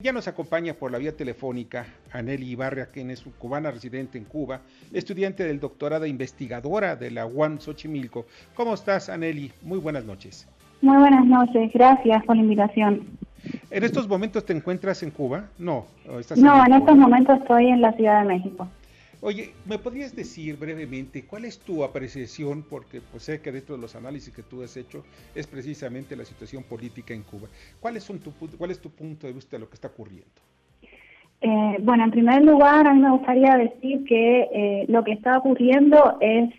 Ya nos acompaña por la vía telefónica Aneli Ibarra, quien es cubana residente en Cuba, estudiante del doctorado e investigadora de la UAM Xochimilco. ¿Cómo estás, Aneli? Muy buenas noches. Muy buenas noches, gracias por la invitación. ¿En estos momentos te encuentras en Cuba? No. no, en estos momentos estoy en la Ciudad de México. Oye, ¿me podrías decir brevemente cuál es tu apreciación? Porque pues, sé que dentro de los análisis que tú has hecho es precisamente la situación política en Cuba. ¿Cuál, son tu, cuál es tu punto de vista de lo que está ocurriendo? Eh, bueno, en primer lugar, a mí me gustaría decir que eh, lo que está ocurriendo es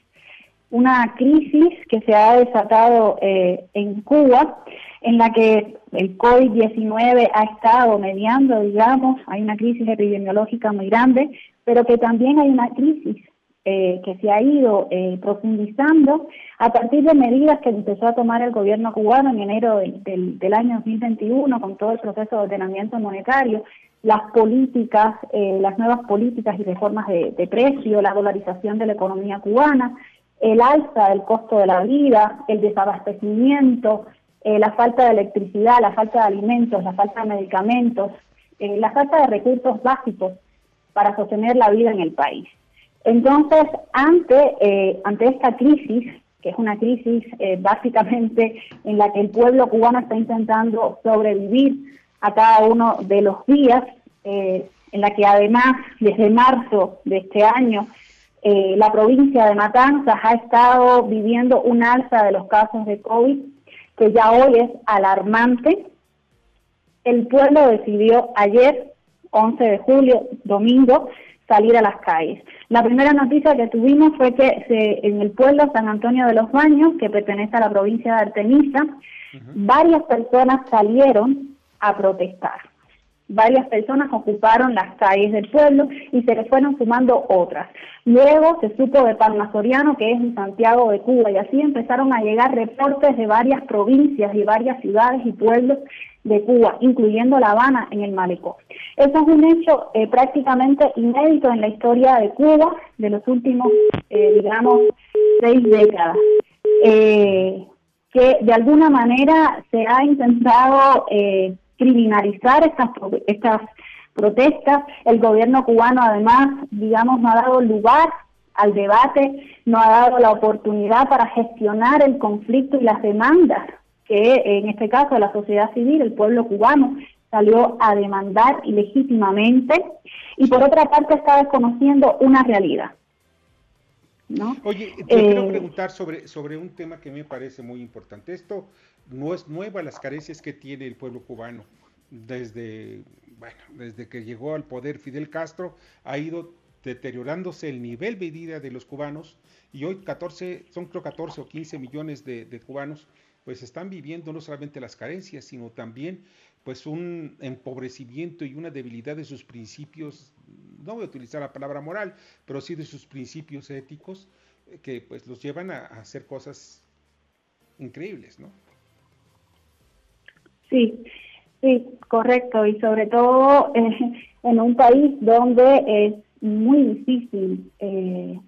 una crisis que se ha desatado eh, en Cuba, en la que el COVID-19 ha estado mediando, digamos, hay una crisis epidemiológica muy grande, pero que también hay una crisis eh, que se ha ido eh, profundizando a partir de medidas que empezó a tomar el gobierno cubano en enero del, año 2021 con todo el proceso de ordenamiento monetario, las políticas, las nuevas políticas y reformas de, de precio, la dolarización de la economía cubana, el alza del costo de la vida, el desabastecimiento, eh, la falta de electricidad, la falta de alimentos, la falta de medicamentos, eh, la falta de recursos básicos para sostener la vida en el país. Entonces, ante, eh, ante esta crisis, que es una crisis básicamente en la que el pueblo cubano está intentando sobrevivir a cada uno de los días, en la que además desde marzo de este año eh, la provincia de Matanzas ha estado viviendo un alza de los casos de COVID que ya hoy es alarmante. El pueblo decidió ayer, 11 de julio, domingo, salir a las calles. La primera noticia que tuvimos fue que en el pueblo San Antonio de los Baños, que pertenece a la provincia de Artemisa, varias personas salieron a protestar varias personas ocuparon las calles del pueblo y se le fueron sumando otras. Luego se supo de Palma Soriano, que es en Santiago de Cuba, y así empezaron a llegar reportes de varias provincias y varias ciudades y pueblos de Cuba, incluyendo La Habana en el Malecón. Eso es un hecho eh, prácticamente inédito en la historia de Cuba de los últimos, eh, digamos, seis décadas. Eh, que de alguna manera se ha intentado criminalizar estas, estas protestas. El gobierno cubano además, digamos, no ha dado lugar al debate, no ha dado la oportunidad para gestionar el conflicto y las demandas que en este caso la sociedad civil, el pueblo cubano, salió a demandar ilegítimamente y por otra parte está desconociendo una realidad. ¿no? Oye, quiero eh, preguntar sobre, sobre un tema que me parece muy importante. Esto no es nueva las carencias que tiene el pueblo cubano. Desde, bueno, desde que llegó al poder Fidel Castro ha ido deteriorándose el nivel de vida de los cubanos y hoy 14, son creo 14 o 15 millones de, cubanos pues están viviendo no solamente las carencias, sino también pues un empobrecimiento y una debilidad de sus principios, no voy a utilizar la palabra moral, pero sí de sus principios éticos eh, que pues los llevan a, hacer cosas increíbles, ¿no? Sí, sí, correcto. Y sobre todo eh, en un país donde es muy difícil eh,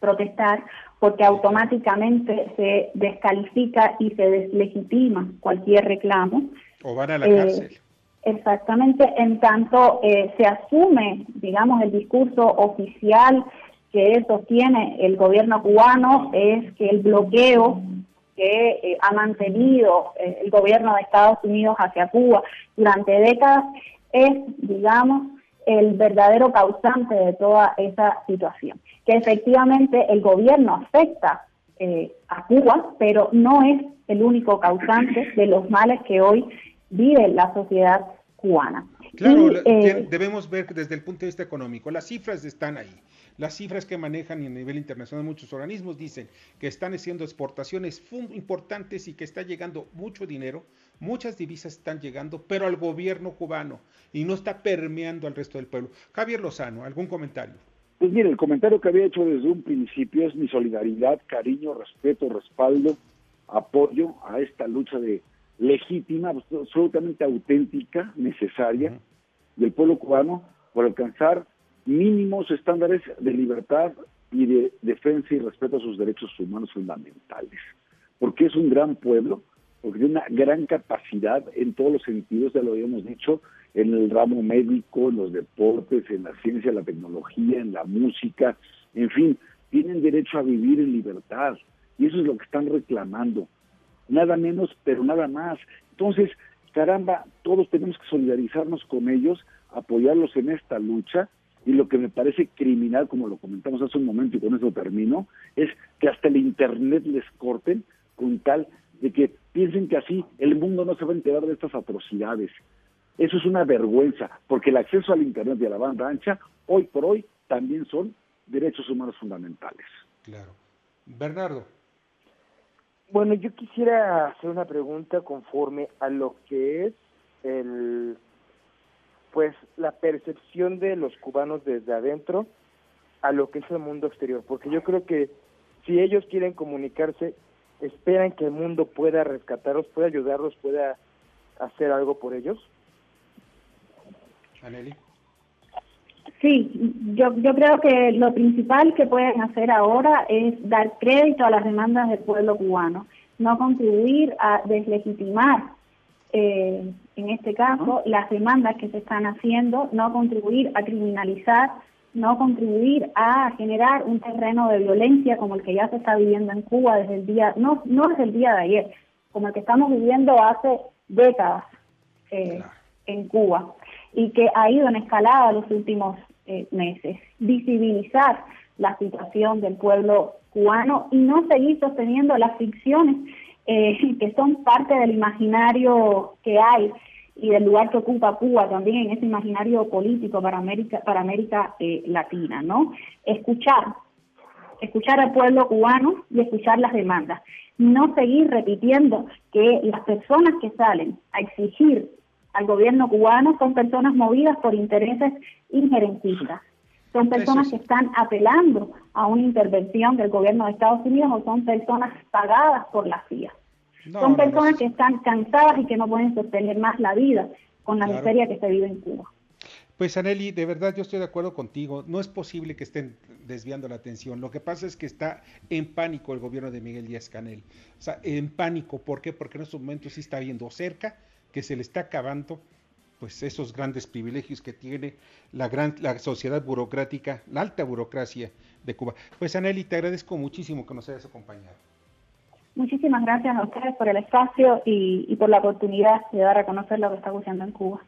protestar porque automáticamente se descalifica y se deslegitima cualquier reclamo. O van a la cárcel. Eh, exactamente, en tanto se asume, digamos, el discurso oficial que sostiene el gobierno cubano es que el bloqueo que eh, ha mantenido eh, el gobierno de Estados Unidos hacia Cuba durante décadas es, digamos, el verdadero causante de toda esa situación. Que efectivamente el gobierno afecta eh, a Cuba, pero no es el único causante de los males que hoy vive la sociedad cubana. Claro, debemos ver desde el punto de vista económico, las cifras están ahí. Las cifras que manejan a nivel internacional muchos organismos dicen que están haciendo exportaciones importantes y que está llegando mucho dinero, muchas divisas están llegando, pero al gobierno cubano y no está permeando al resto del pueblo. Javier Lozano, ¿algún comentario? Pues mire, el comentario que había hecho desde un principio es mi solidaridad, cariño, respeto, respaldo, apoyo a esta lucha de legítima, absolutamente auténtica, necesaria del pueblo cubano por alcanzar mínimos estándares de libertad y de defensa y respeto a sus derechos humanos fundamentales. Porque es un gran pueblo, porque tiene una gran capacidad en todos los sentidos, ya lo habíamos dicho, en el ramo médico, en los deportes, en la ciencia, la tecnología, en la música, en fin, tienen derecho a vivir en libertad. Y eso es lo que están reclamando. Nada menos, pero nada más. Entonces, caramba, todos tenemos que solidarizarnos con ellos, apoyarlos en esta lucha. Y lo que me parece criminal, como lo comentamos hace un momento y con eso termino, es que hasta el Internet les corten con tal de que piensen que así el mundo no se va a enterar de estas atrocidades. Eso es una vergüenza, porque el acceso al Internet y a la banda ancha, hoy por hoy, también son derechos humanos fundamentales. Claro. Bernardo. Bueno, yo quisiera hacer una pregunta conforme a lo que es el pues la percepción de los cubanos desde adentro a lo que es el mundo exterior, porque yo creo que si ellos quieren comunicarse, esperan que el mundo pueda rescatarlos, pueda ayudarlos, pueda hacer algo por ellos. Aneli. Sí, yo, yo creo que lo principal que pueden hacer ahora es dar crédito a las demandas del pueblo cubano, no contribuir a deslegitimar, eh, en este caso, las demandas que se están haciendo, no contribuir a criminalizar, no contribuir a generar un terreno de violencia como el que ya se está viviendo en Cuba desde el día, no, no desde el día de ayer, como el que estamos viviendo hace décadas eh, en Cuba. Y que ha ido en escalada los últimos eh, meses, visibilizar la situación del pueblo cubano y no seguir sosteniendo las ficciones eh, que son parte del imaginario que hay y del lugar que ocupa Cuba también en ese imaginario político para América para América eh, Latina, ¿no? Escuchar, escuchar al pueblo cubano y escuchar las demandas, no seguir repitiendo que las personas que salen a exigir al gobierno cubano son personas movidas por intereses injerencistas. Son personas que están apelando a una intervención del gobierno de Estados Unidos o son personas pagadas por la CIA. son personas que están cansadas y que no pueden sostener más la vida con la miseria que se vive en Cuba. Pues Aneli, de verdad yo estoy de acuerdo contigo. No es posible que estén desviando la atención. Lo que pasa es que está en pánico el gobierno de Miguel Díaz Canel. O sea, en pánico. ¿Por qué? Porque en estos momentos sí está viendo cerca que se le está acabando pues esos grandes privilegios que tiene la gran la sociedad burocrática, la alta burocracia de Cuba. Pues Aneli, te agradezco muchísimo que nos hayas acompañado. Muchísimas gracias a ustedes por el espacio y, y por la oportunidad de dar a conocer lo que está ocurriendo en Cuba.